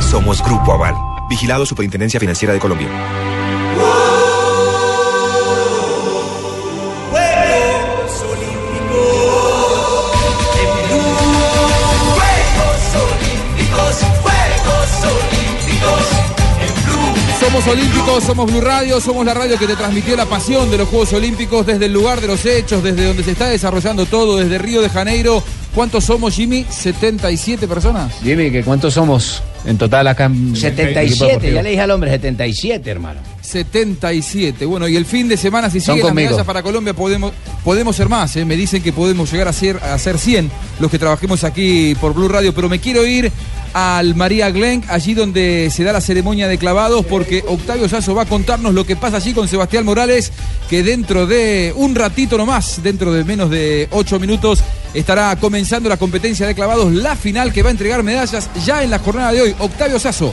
Somos Grupo Aval. Vigilado Superintendencia Financiera de Colombia. Juegos Olímpicos en Perú. Juegos Olímpicos, Juegos Olímpicos en Blue. Somos olímpicos, somos Blue Radio, somos la radio que te transmitió la pasión de los Juegos Olímpicos desde el lugar de los hechos, desde donde se está desarrollando todo, desde Río de Janeiro. ¿Cuántos somos, Jimmy? ¿77 personas? Jimmy, ¿que ¿cuántos somos en total acá? en- 77, ya le dije al hombre, 77, hermano. 77. Bueno, y el fin de semana, si siguen las medallas para Colombia, podemos, podemos ser más. ¿eh? Me dicen que podemos llegar a ser, a ser 100 los que trabajemos aquí por Blue Radio. Pero me quiero ir al María Glenn, allí donde se da la ceremonia de clavados, porque Octavio Sasso va a contarnos lo que pasa allí con Sebastián Morales, que dentro de un ratito nomás, dentro de menos de 8 minutos, estará comenzando la competencia de clavados, la final que va a entregar medallas ya en la jornada de hoy. Octavio Sasso.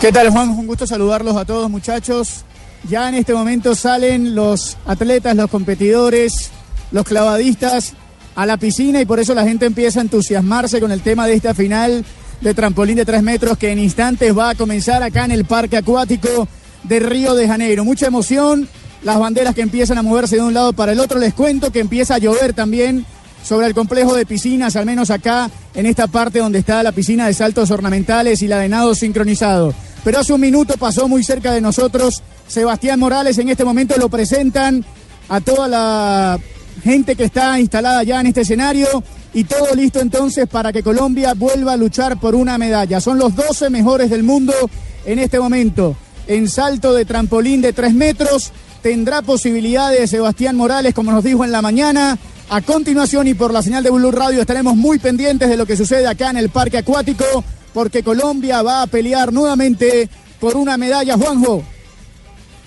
¿Qué tal Juan? Un gusto saludarlos a todos muchachos. Ya en este momento salen los atletas, los competidores, los clavadistas a la piscina y por eso la gente empieza a entusiasmarse con el tema de esta final de trampolín de tres metros que en instantes va a comenzar acá en el Parque Acuático de Río de Janeiro. Mucha emoción, las banderas que empiezan a moverse de un lado para el otro. Les cuento que empieza a llover también sobre el complejo de piscinas, al menos acá en esta parte donde está la piscina de saltos ornamentales y la de nado sincronizado. Pero hace un minuto pasó muy cerca de nosotros Sebastián Morales, en este momento lo presentan a toda la gente que está instalada ya en este escenario y todo listo entonces para que Colombia vuelva a luchar por una medalla. Son los 12 mejores del mundo en este momento. En salto de trampolín de 3 metros tendrá posibilidades Sebastián Morales, como nos dijo en la mañana. A continuación y por la señal de Blue Radio estaremos muy pendientes de lo que sucede acá en el parque acuático porque Colombia va a pelear nuevamente por una medalla, Juanjo.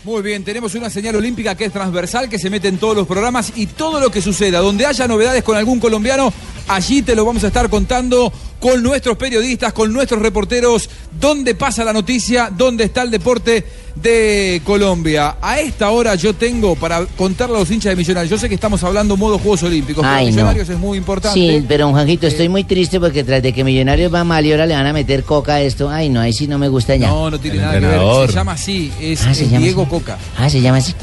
Muy bien, tenemos una señal olímpica que es transversal, que se mete en todos los programas y todo lo que suceda, donde haya novedades con algún colombiano, allí te lo vamos a estar contando con nuestros periodistas, con nuestros reporteros, dónde pasa la noticia, dónde está el deporte de Colombia. A esta hora yo tengo para contarle a los hinchas de Millonarios, yo sé que estamos hablando modo Juegos Olímpicos, pero Ay, no. Millonarios es muy importante. Sí, pero don Juanjito, estoy muy triste porque tras de que Millonarios va mal y ahora le van a meter coca a esto. Ay, no, ahí sí no me gusta ya. No, no tiene nada que ver, se llama así, es, Ah, se es llama Diego así. Coca. Ah, se llama así.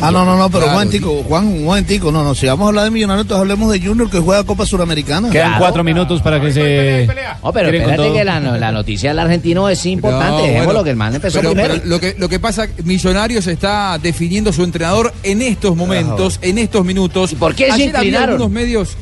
Ah, no, no, no, pero Claro, un momentico, Juan, un momentico, no, no, si vamos a hablar de Millonarios, entonces hablemos de Junior que juega Copa Suramericana. Quedan cuatro minutos para que se. Oh, pero tiren con espérate que la, no- la noticia del argentino es importante. No, Dejémoslo bueno, que el man empezó pero- primero. pero lo, que, lo que pasa, Millonarios está definiendo su entrenador en estos momentos, en estos minutos. por qué se Ayer había inclinaron? algunos medios.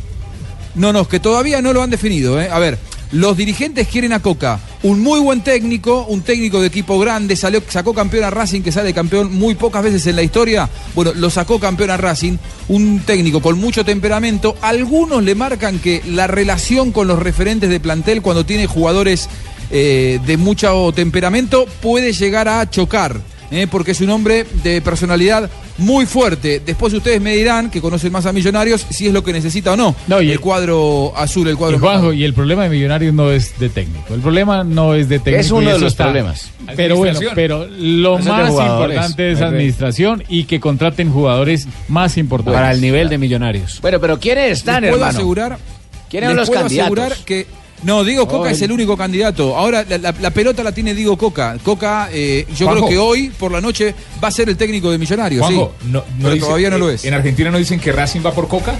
No, no, que todavía no lo han definido. ¿eh? A ver, los dirigentes quieren a Coca, un muy buen técnico, un técnico de equipo grande, salió, sacó campeón a Racing, que sale campeón muy pocas veces en la historia. Bueno, lo sacó campeón a Racing, un técnico con mucho temperamento. Algunos le marcan que la relación con los referentes de plantel cuando tiene jugadores eh, de mucho temperamento puede llegar a chocar. Eh, porque es un hombre de personalidad muy fuerte. Después ustedes me dirán, que conocen más a Millonarios, si es lo que necesita o no. el cuadro azul, el cuadro Y Juanjo, y el problema de Millonarios no es de técnico. El problema no es de técnico. Es uno de los está. problemas. Pero bueno, pero lo Eso más importante es administración y que contraten jugadores más importantes. Para el nivel de millonarios. Bueno, pero ¿quiénes están, les puedo hermano? asegurar, ¿Quiénes les son los puedo candidatos? asegurar que no, Diego Coca Oh, es el- único candidato. Ahora la, la- la pelota la tiene Diego Coca. Coca, eh, yo Juanjo. creo que hoy por la noche va a ser el técnico de Millonarios. Juanjo, sí. no, no Pero todavía no lo es. En Argentina no dicen que Racing va por Coca.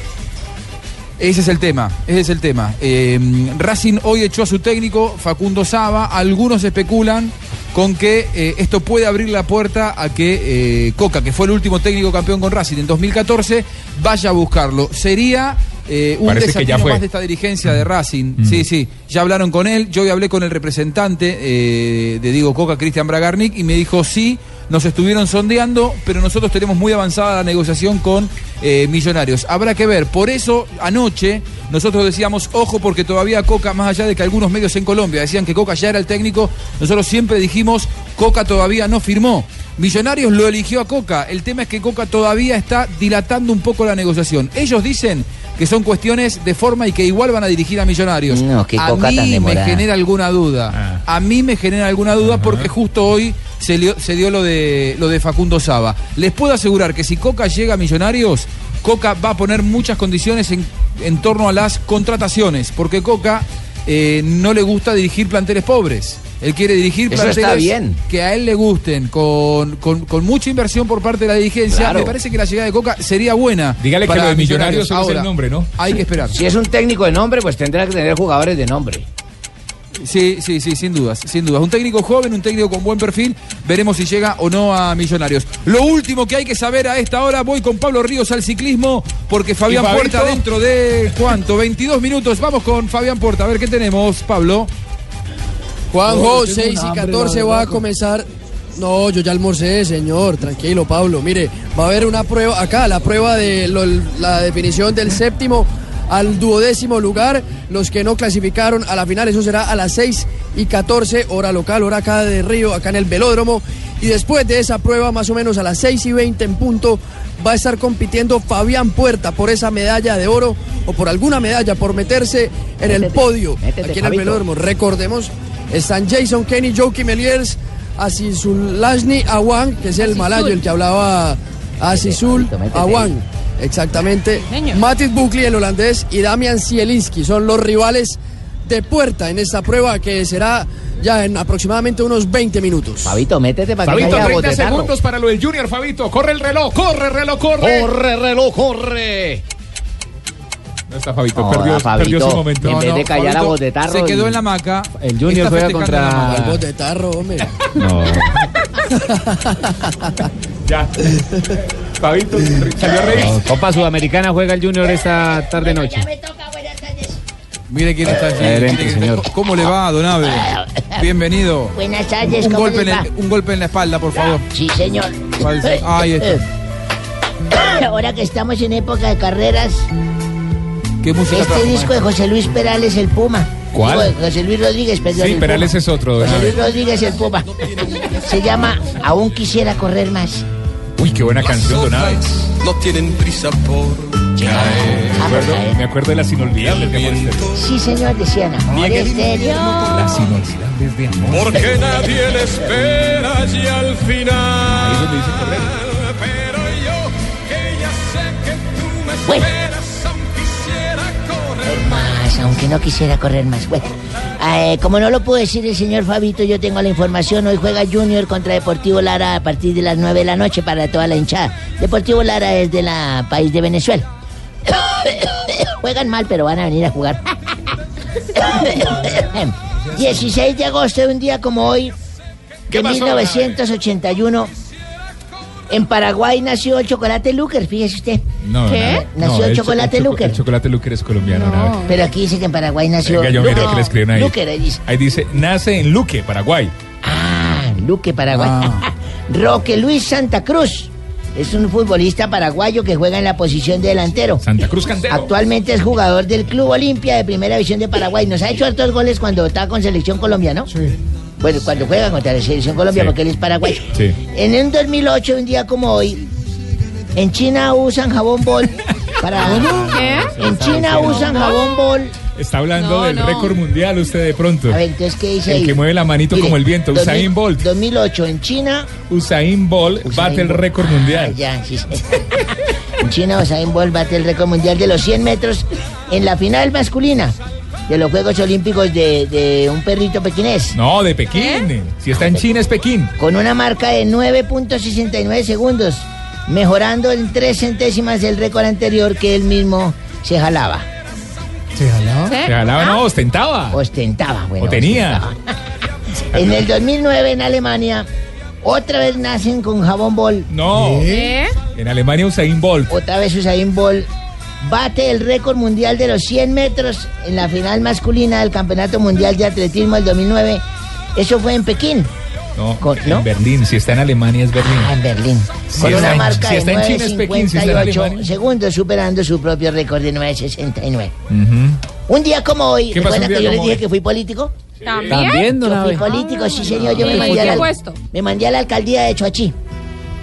Ese es el tema, ese es el tema. Eh, Racing hoy echó a su técnico, Facundo Saba. Algunos especulan con que eh, esto puede abrir la puerta a que eh, Coca, que fue el último técnico campeón con Racing en 2014, vaya a buscarlo. Sería eh, un Parece que ya desafío fue. más de esta dirigencia de Racing. Mm. Sí, sí, ya hablaron con él. Yo hoy hablé con el representante eh, de Diego Coca, Cristian Bragarnik, y me dijo sí. Nos estuvieron sondeando, pero nosotros tenemos muy avanzada la negociación con eh, Millonarios. Habrá que ver. Por eso, anoche, nosotros decíamos, ojo, porque todavía Coca, más allá de que algunos medios en Colombia decían que Coca ya era el técnico, nosotros siempre dijimos, Coca todavía no firmó. Millonarios lo eligió a Coca. El tema es que Coca todavía está dilatando un poco la negociación. Ellos dicen que son cuestiones de forma y que igual van a dirigir a Millonarios. No, qué a Coca mí me genera alguna duda. A mí me genera alguna duda porque justo hoy se, lio- se dio lo de, lo de Facundo Saba. Les puedo asegurar que si Coca llega a Millonarios, Coca va a poner muchas condiciones en, en torno a las contrataciones, porque Coca eh, no le gusta dirigir planteles pobres. Él quiere dirigir Eso planteles está bien. que a él le gusten, con, con- con mucha inversión por parte de la dirigencia. Claro. Me parece que la llegada de Coca sería buena. Dígale que para lo de Millonarios solo es el Ahora, nombre, ¿no? Hay que esperar. Si es un técnico de nombre, pues tendrá que tener jugadores de nombre. Sí, sí, sí, sin dudas, sin dudas. Un técnico joven, un técnico con buen perfil. Veremos si llega o no a Millonarios. Lo último que hay que saber a esta hora, voy con Pablo Ríos al ciclismo, porque Fabián. Puerta dentro de cuánto, 22 minutos. Vamos con Fabián Puerta, a ver qué tenemos, Pablo. Juanjo, Oh, tengo 6 un y hambre, 14 la va a comenzar. No, yo ya almorcé, señor. Tranquilo, Pablo. Mire, va a haber una prueba acá, la prueba de lo- la definición del séptimo al duodécimo lugar. Los que no clasificaron a la final, eso será a las 6 y 14, hora local, hora acá de Río, acá en el velódromo. Y después de esa prueba, más o menos a las 6 y 20 en punto, va a estar compitiendo Fabián Puerta por esa medalla de oro o por alguna medalla, por meterse en el Métete, podio métete, aquí en el velódromo. Recordemos, están Jason Kenny, Joaquim Meliers, Asisulashni Awan, que es el malayo, el que hablaba Asisul Awan. Exactamente. Matis Buckley, el holandés, y Damian Zielinski son los rivales de puerta en esta prueba que será ya en aproximadamente unos 20 minutos. Fabito, métete para que Fabito, haya 30 botetarro. segundos para lo del Junior, Fabito. Corre el reloj, corre reloj, corre. Corre, reloj, corre. No está Fabito, No, perdió, Fabito, perdió su momento. en vez de callar a Botetarro Se quedó en la hamaca. El Junior juega contra- hamaca. Al bote de tarro, hombre. No. (laughs) Ya. Fabito, salió a reír. No, Copa Sudamericana juega el Junior esta tarde noche. Mire quién está allí. Adelante, Mire quién- señor. ¿Cómo le va, Don Abe? Bienvenido. Buenas tardes, Un ¿cómo golpe, en el- un golpe en la espalda, por favor. Sí, señor. (laughs) Ahí está. Ahora que estamos en época de carreras, ¿Qué música este trajo, disco de José Luis Perales, el Puma. ¿Cuál? Digo, José Luis Rodríguez, perdón. Sí, el Perales Puma. es otro. José. Luis Rodríguez, el Puma. Se llama Aún quisiera correr más. Uy, qué buena canción, Don Abe. No tienen prisa por Me acuerdo, me acuerdo de las inolvidables de Amor Estéreo. Sí, señor, decían amor estéreo. Las inolvidables de Amor Porque nadie le espera y al Ahí es final. donde dice correr. Pero yo, que ya sé que tú me Bueno. Correr Más, aunque no quisiera correr más. Bueno, eh, como no lo pudo decir el señor Fabito, yo tengo la información. Hoy juega Junior contra Deportivo Lara a partir de las 9 de la noche para toda la hinchada. Deportivo Lara es de la país de Venezuela. (coughs) Juegan mal, pero van a venir a jugar. (coughs) 16 de agosto, un día como hoy, de pasó, 1981, en Paraguay nació el chocolate Luker, fíjese usted. No, ¿Qué? Nació el chocolate Luker. El chocolate Luker es colombiano, Abe. Pero aquí dice que en Paraguay nació. Venga, yo miro Luker. que le escriben ahí. Luker, ahí dice. Ahí dice, nace en Luque, Paraguay. Ah, Luque, Paraguay. Ah. (laughs) Roque Luis Santa Cruz. Es un futbolista paraguayo que juega en la posición de delantero. Santa Cruz Cantero. Actualmente es jugador del Club Olimpia de Primera División de Paraguay. Nos ha hecho hartos goles cuando estaba con selección colombiana. Sí. Bueno, cuando juega contra la selección Colombia, Sí. porque él es paraguayo. Sí. En un 2008, un día como hoy, en China usan jabón bol para... (laughs) ¿Qué? En China usan jabón bol. Está hablando No, del no. récord mundial usted de pronto. A ver, entonces, ¿qué dice ahí? El que mueve la manito Mire, como el viento, 2000 Usain Bolt. 2008, en China... Usain Bolt bate el récord mundial. Ah, ya, sí, sí. (laughs) En China, Usain Bolt bate el récord mundial de los 100 metros en la final masculina de los Juegos Olímpicos de, de un perrito pequinés. No, de Pekín. Si está en China es Pekín. Con una marca de 9.69 segundos, mejorando en tres centésimas del récord anterior que él mismo se jalaba. ¿Se jalaba? ¿Eh? Se jalaba, no, ostentaba. Ostentaba, bueno. O tenía. En el 2009 en Alemania, otra vez nacen con jabón bol. No. ¿Qué? En Alemania Usain Bolt. Otra vez Usain Bolt bate el récord mundial de los 100 metros en la final masculina del Campeonato Mundial de Atletismo del 2009. Eso fue en Pekín. No, ¿no? en Berlín. Si está en Alemania es Berlín. Ah, en Berlín. Si con una en- marca si está de en China es Pekín, si está en 9.58 Alemania. segundos, superando su propio récord de 9.69. Ujú. Un día como hoy, ¿Qué pasó un ¿recuerdan que yo les dije hoy? que fui político? ¿También? También, don Yo fui político, sí señor, yo ¿Y me mandé, a la, puesto? me mandé a la alcaldía de Choachí.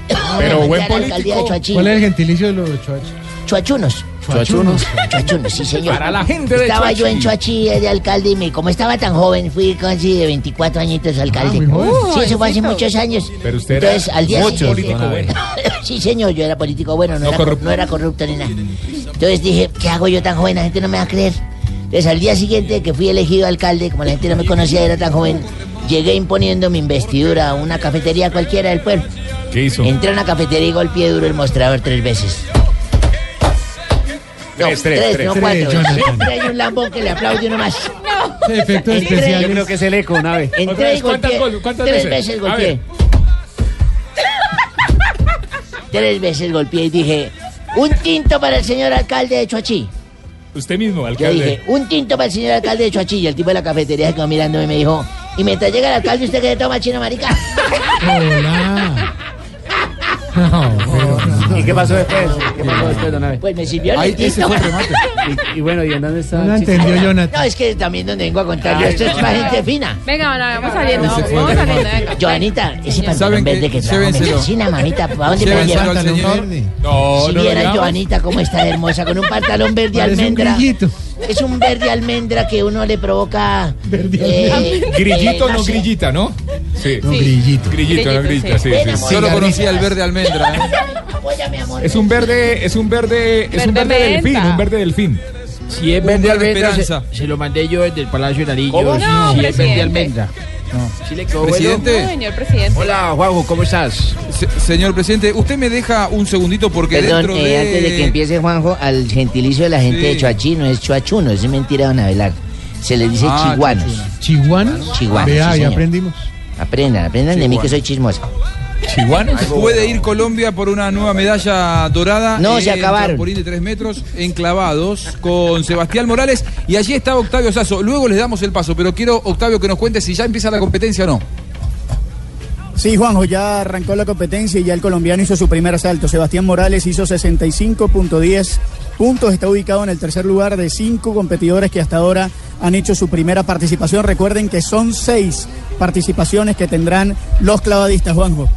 (coughs) Pero buen de político. Choachí. ¿Cuál es el gentilicio de los choachos? Chuachunos. Chuachunos. Chuachunos, sí señor. Para la gente de Estaba yo Choachí. en Choachí eh, de alcalde y me, como estaba tan joven, fui casi de 24 añitos alcalde. Ah, joven. sí, eso fue hace muchos años. Pero usted era Entonces, al día mucho político bueno. (laughs) sí, señor, yo era político bueno, no, No era, corrupto. no era corrupto ni nada. Entonces dije, ¿qué hago yo tan joven? La gente no me va a creer. Entonces, al día siguiente que fui elegido alcalde, como la gente no me conocía, era tan joven, llegué imponiendo mi investidura a una cafetería cualquiera del pueblo. ¿Qué hizo? Entré a una cafetería y golpeé duro el mostrador tres veces. Tres, tres, Tres, tres. no Tres, cuatro. Jonathan. Siempre hay un lambón que le aplaude uno más. Efectos Entré- Yo especiales. creo que es el eco, Entré vez, y ¿cuántas golpeé. gol- cuántas tres veces? golpeé. Tres veces golpeé y dije, un tinto para el señor alcalde de Choachí. Usted mismo, Yo alcalde. dije, un tinto para el señor alcalde de Choachí. Y el tipo de la cafetería se quedó mirándome y me dijo, y mientras llega el alcalde, ¿usted qué toma chino, marica? Hola. (laughs) No, pero- ¿Y qué pasó después? ¿Qué pasó después, don Abe? Pues me sirvió el Ahí, ese fue el remate. Y, y bueno, ¿y en dónde está? No el la chiste? entendió Jonathan. No, es que también donde vengo a contarlo, esto es para gente fina. Venga, bueno, vamos saliendo. Vamos el saliendo. venga. Joanita, ese pantalón ¿Saben qué? verde que trajo Llévenselo. medicina, mamita, ¿para dónde me lo Llévenselo al señor. verde. No, Si no lo vieran digamos. Joanita cómo está de hermosa, con un pantalón verde Parece un almendra. grillito. Es un verde almendra que uno le provoca. Verde eh, Grillito, eh, no sé. grillita, ¿no? Sí. No, grillito. Grillito, no grillita, sí, sí. Yo lo conocía el verde almendra. ¿eh? Amor. Es un verde, es un verde, es un Verde verde delfín, menta. un verde delfín. Si es verde almendra, se, esperanza. se lo mandé yo desde el Palacio de. No, si es verde almendra. ¿Sí le quedó bueno? No, señor presidente. Hola, Juanjo, ¿cómo estás? se- señor presidente, usted me deja un segundito porque Perdón, dentro eh, de... antes de que empiece Juanjo, al gentilicio de la gente Sí. de Choachí no es choachuno, es mentira, don Abelar. Se les dice Ah, chiguanos. ¿Chihuanos? Chiguanos, Vea, sí, ya aprendimos. Aprendan, aprendan de mí que soy chismosa. ¿Chihuanos? Puede ir Colombia por una nueva medalla dorada. No, se acabaron. trampolín de tres metros, enclavados, con Sebastián Morales. Y allí está Octavio Sazo. Luego les damos el paso, pero quiero, Octavio, que nos cuente si ya empieza la competencia o no. Sí, Juanjo, ya arrancó la competencia y ya el colombiano hizo su primer asalto. Sebastián Morales hizo 65.10 puntos, está ubicado en el tercer lugar de cinco competidores que hasta ahora han hecho su primera participación. Recuerden que son seis participaciones que tendrán los clavadistas, Juanjo.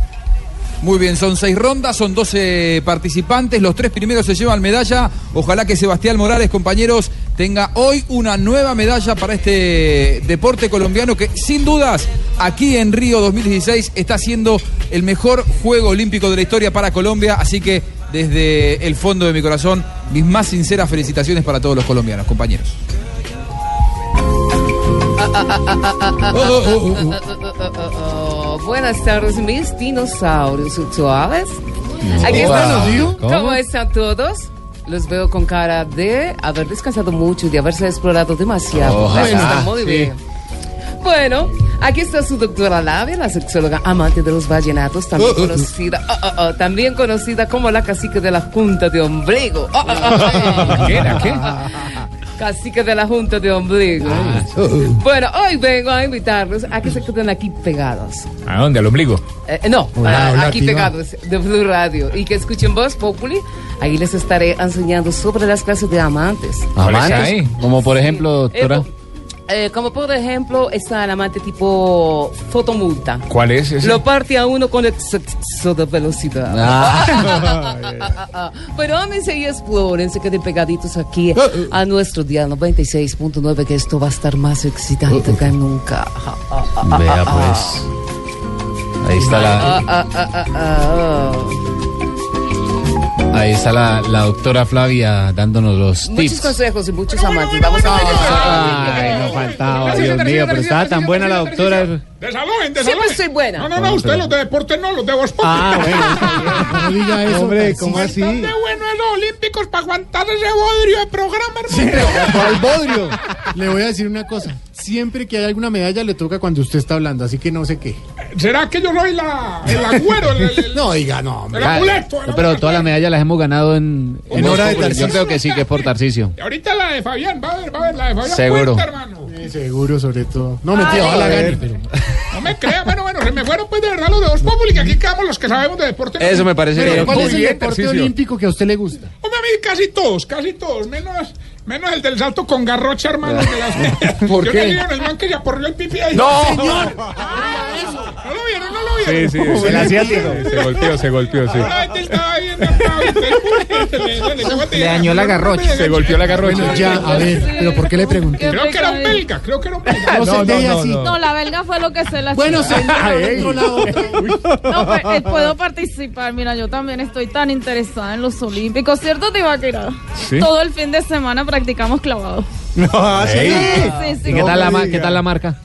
Muy bien, son seis rondas, son 12 participantes, los tres primeros se llevan medalla. Ojalá que Sebastián Morales, compañeros, tenga hoy una nueva medalla para este deporte colombiano que sin dudas aquí en Río 2016 está siendo el mejor juego olímpico de la historia para Colombia. Así que desde el fondo de mi corazón, mis más sinceras felicitaciones para todos los colombianos, compañeros. (laughs) Buenas tardes, mis dinosaurios virtuales. Aquí Wow. están. ¿Cómo? ¿Cómo están todos? Los veo con cara de haber descansado mucho y de haberse explorado demasiado. Eso está muy Sí. bien. Bueno, aquí está su doctora Labia, la sexóloga amante de los vallenatos, también Oh, oh, oh. conocida, oh, oh, oh, también conocida como la cacique de la Junta de Ombligo. Oh, oh, oh. ¿Qué era? ¿Qué? Cacique de la Junta de Ombligo. Bueno, hoy vengo a invitarlos a que se queden aquí pegados. ¿A dónde? ¿Al ombligo? Eh, no, Hola, ah, hola, aquí tío. pegados de Blue Radio y que escuchen Voz Populi. Ahí les estaré enseñando sobre las clases de amantes. ¿Amantes? Como por ejemplo, doctora. Eh, Eh, como por ejemplo, está el amante tipo fotomulta. ¿Cuál es ese? Lo parte a uno con exceso de velocidad. Ah. (laughs) Pero ámense y exploren, se queden pegaditos aquí a nuestro día 96.9, que esto va a estar más excitante que nunca. Vea pues. (laughs) Ahí está la, ahí está la, la doctora Flavia dándonos los Muchos tips. consejos y muchos amantes. Vamos a ver. Ay, no faltaba, Dios mío, pero estaba tan buena la doctora. Desalojen, Siempre soy buena. No, no, no, usted los de deporte no, los de Populi. Ah, (laughs) No diga eso, Hombre, ¿cómo así? Bueno olímpicos para aguantar ese bodrio de programa, hermano. ¿Cuál bodrio? Le voy a decir una cosa. Siempre que hay alguna medalla le toca cuando usted está hablando, así que no sé qué. ¿Será que yo soy la, el agüero? El, el- el- No, diga, no. el amuleto? No, pero todas las medallas las hemos ganado en, En hora de Yo Tarcisio. creo que sí, que es por Tarcisio. Y ahorita la de Fabián, va a ver, va a ver, la de Fabián. Seguro. Cuenta, hermano. Sí, seguro, sobre todo. No, mentira, ojalá gane. pero- (laughs) No me crea, bueno, bueno, se me fueron pues de verdad los de Voz Populi, que aquí quedamos los que sabemos de deporte. Eso me parece Pero bien. ¿cuál es el deporte olímpico que a usted le gusta? Hombre, a mí casi todos, casi todos, menos, menos el del salto con garrocha, hermano. de las- (laughs) (laughs) ¿Por Yo qué? le digo en el man que se aporrió el pipi ahí. ¡No! (laughs) ¡Señor! ¿No lo vieron? ¿No lo vieron? Sí, sí, El asiático. Se golpeó, se golpeó, sí. Este. Le- le- le- Le dañó la garrocha. Se golpeó la garrocha. Bueno, ya, a ver, pero ¿por qué le pregunté? Creo que era un belga, creo que era un belga. No, se ve así. No, la belga fue lo que se la Bueno, señor, al otro lado. No, pues, eh, puedo participar. Mira, yo también estoy tan interesada en los Olímpicos, ¿cierto, Tibaquira? Sí. Todo el fin de semana practicamos clavado. No, (laughs) así. Sí, sí, sí. ¿Y qué tal, la, ma- qué tal la marca?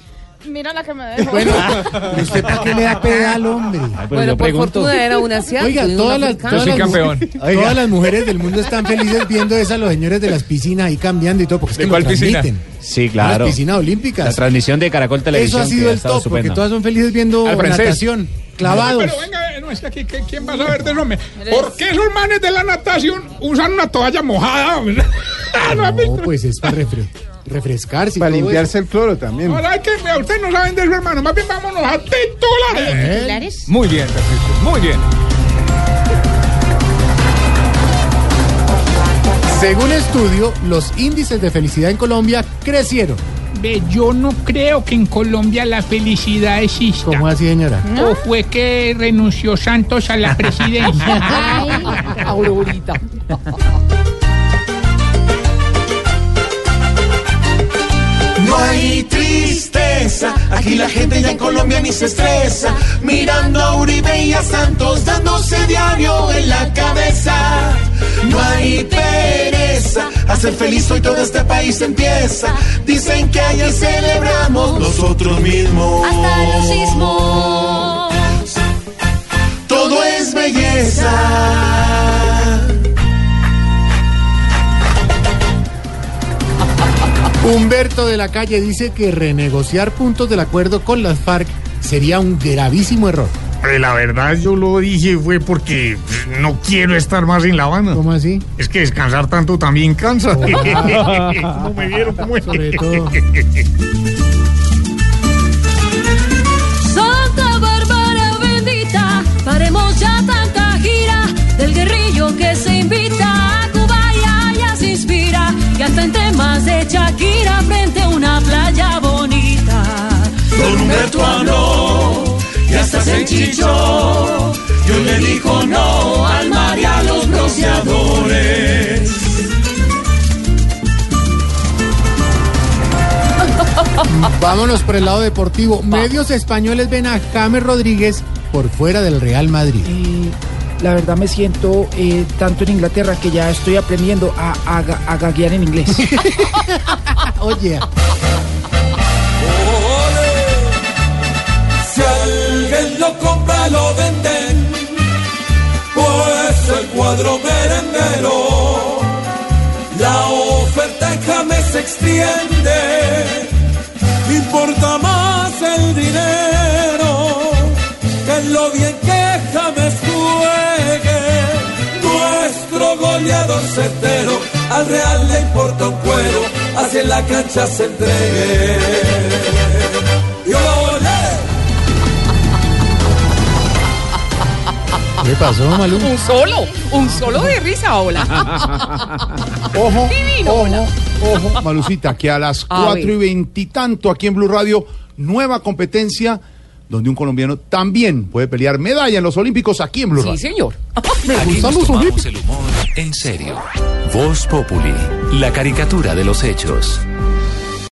Mira la que me dejó. Bueno, (laughs) pero usted para qué le da pedal, hombre. Bueno, por pregunto. fortuna era un asiático. Oiga, y todas las. Yo todas, soy las, campeón. mu- todas las mujeres del mundo están felices viendo eso a los señores de las piscinas ahí cambiando y todo, porque es ¿De que cuál lo piscina? transmiten. Sí, claro. Las piscinas La olímpicas. transmisión de Caracol Televisión. Eso ha sido el estado top, porque estupenda. todas son felices viendo Al francés. natación, clavados. Pero venga, no, es que aquí, ¿qué- ¿quién va a saber de eso? hombre? ¿Por qué esos manes de la natación usan una toalla mojada? hombre? ¿No visto? No, pues es para refre- refrescarse. Para limpiarse el cloro también. No, ¿sabe qué? Mira, Ustedes no saben de eso, hermano. Más bien vámonos a titulares. Muy bien, Tarcisio, muy bien. eso. Según estudio, los índices de felicidad en Colombia crecieron. Ve, yo no creo que en Colombia la felicidad exista. ¿Cómo así, señora? ¿O fue que renunció Santos a la presidencia? (laughs) Aurorita. (laughs) No hay tristeza, aquí la gente ya en Colombia ni se estresa, mirando a Uribe y a Santos dándose diario en la cabeza. No hay pereza, hacer feliz hoy todo este país empieza. Dicen que ayer celebramos nosotros mismos. Hasta los sismos. Todo es belleza. Humberto de la Calle dice que renegociar puntos del acuerdo con las FARC sería un gravísimo error. Eh, La verdad yo lo dije fue porque no quiero estar más en La Habana. ¿Cómo así? Es que descansar tanto también cansa. (laughs) ¿Cómo (laughs) me vieron? ¿Cómo es? Sobre todo. Santa Bárbara bendita, paremos ya tanta gira del guerrillo que se invita a Cuba y allá se inspira y hasta en temas de Shakira Habló y hasta se enchichó. Y hoy le dijo no al mar y a los bronceadores. Vámonos por el lado deportivo. Medios españoles ven a James Rodríguez por fuera del Real Madrid. La verdad me siento eh, tanto en Inglaterra que ya estoy aprendiendo a, a, a gaguear en inglés. (laughs) Oye, cuadro merenguero. La oferta en James se extiende. Importa más el dinero que lo bien que James juegue. Nuestro goleador certero al Real le importa un cuero. Hacia la cancha se entregue. ¿Qué pasó, Malú? Un solo, un solo de risa, hola. (laughs) Ojo, Divino, ojo, hola. ojo, Malucita, que a las (laughs) A cuatro ver. y veintitanto aquí en Blue Radio, nueva competencia donde un colombiano también puede pelear medalla en los Olímpicos aquí en Blue Sí, Radio. señor. Aquí nos tomamos el humor en serio. Voz Populi, la caricatura de los hechos.